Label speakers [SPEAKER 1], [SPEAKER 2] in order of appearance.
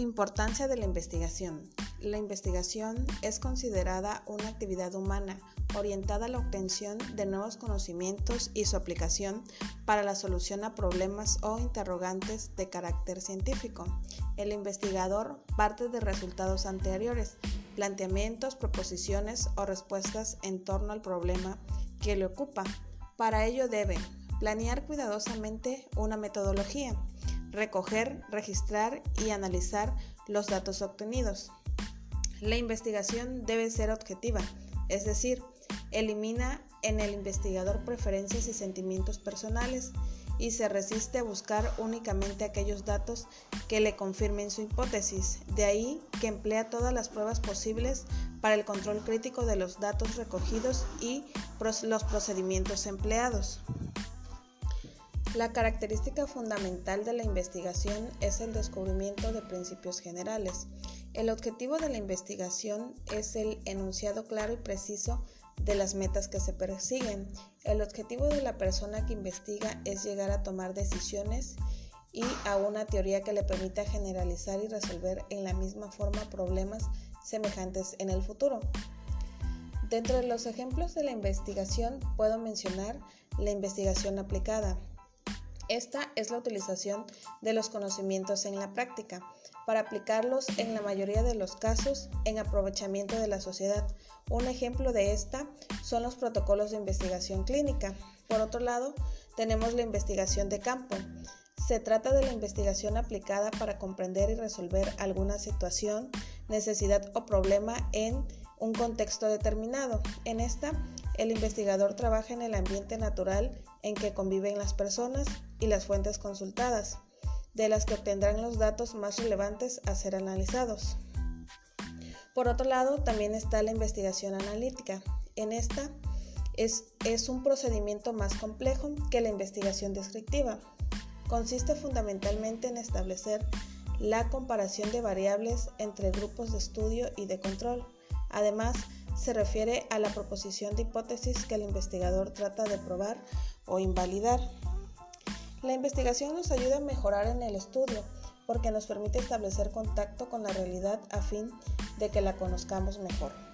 [SPEAKER 1] Importancia de la investigación. La investigación es considerada una actividad humana orientada a la obtención de nuevos conocimientos y su aplicación para la solución a problemas o interrogantes de carácter científico. El investigador parte de resultados anteriores, planteamientos, proposiciones o respuestas en torno al problema que le ocupa. Para ello debe planear cuidadosamente una metodología, recoger, registrar y analizar los datos obtenidos. La investigación debe ser objetiva, es decir, elimina en el investigador preferencias y sentimientos personales y se resiste a buscar únicamente aquellos datos que le confirmen su hipótesis. De ahí que emplea todas las pruebas posibles para el control crítico de los datos recogidos y los procedimientos empleados. La característica fundamental de la investigación es el descubrimiento de principios generales. El objetivo de la investigación es el enunciado claro y preciso de las metas que se persiguen. El objetivo de la persona que investiga es llegar a tomar decisiones y a una teoría que le permita generalizar y resolver en la misma forma problemas semejantes en el futuro. Dentro de los ejemplos de la investigación puedo mencionar la investigación aplicada, esta es la utilización de los conocimientos en la práctica para aplicarlos en la mayoría de los casos en aprovechamiento de la sociedad. Un ejemplo de esta son los protocolos de investigación clínica. Por otro lado, tenemos la investigación de campo. Se trata de la investigación aplicada para comprender y resolver alguna situación, necesidad o problema en un contexto determinado. En esta, el investigador trabaja en el ambiente natural en que conviven las personas y las fuentes consultadas, de las que obtendrán los datos más relevantes a ser analizados. Por otro lado, también está la investigación analítica. En esta es, un procedimiento más complejo que la investigación descriptiva. Consiste fundamentalmente en establecer la comparación de variables entre grupos de estudio y de control. Además, se refiere a la proposición de hipótesis que el investigador trata de probar o invalidar. La investigación nos ayuda a mejorar en el estudio porque nos permite establecer contacto con la realidad a fin de que la conozcamos mejor.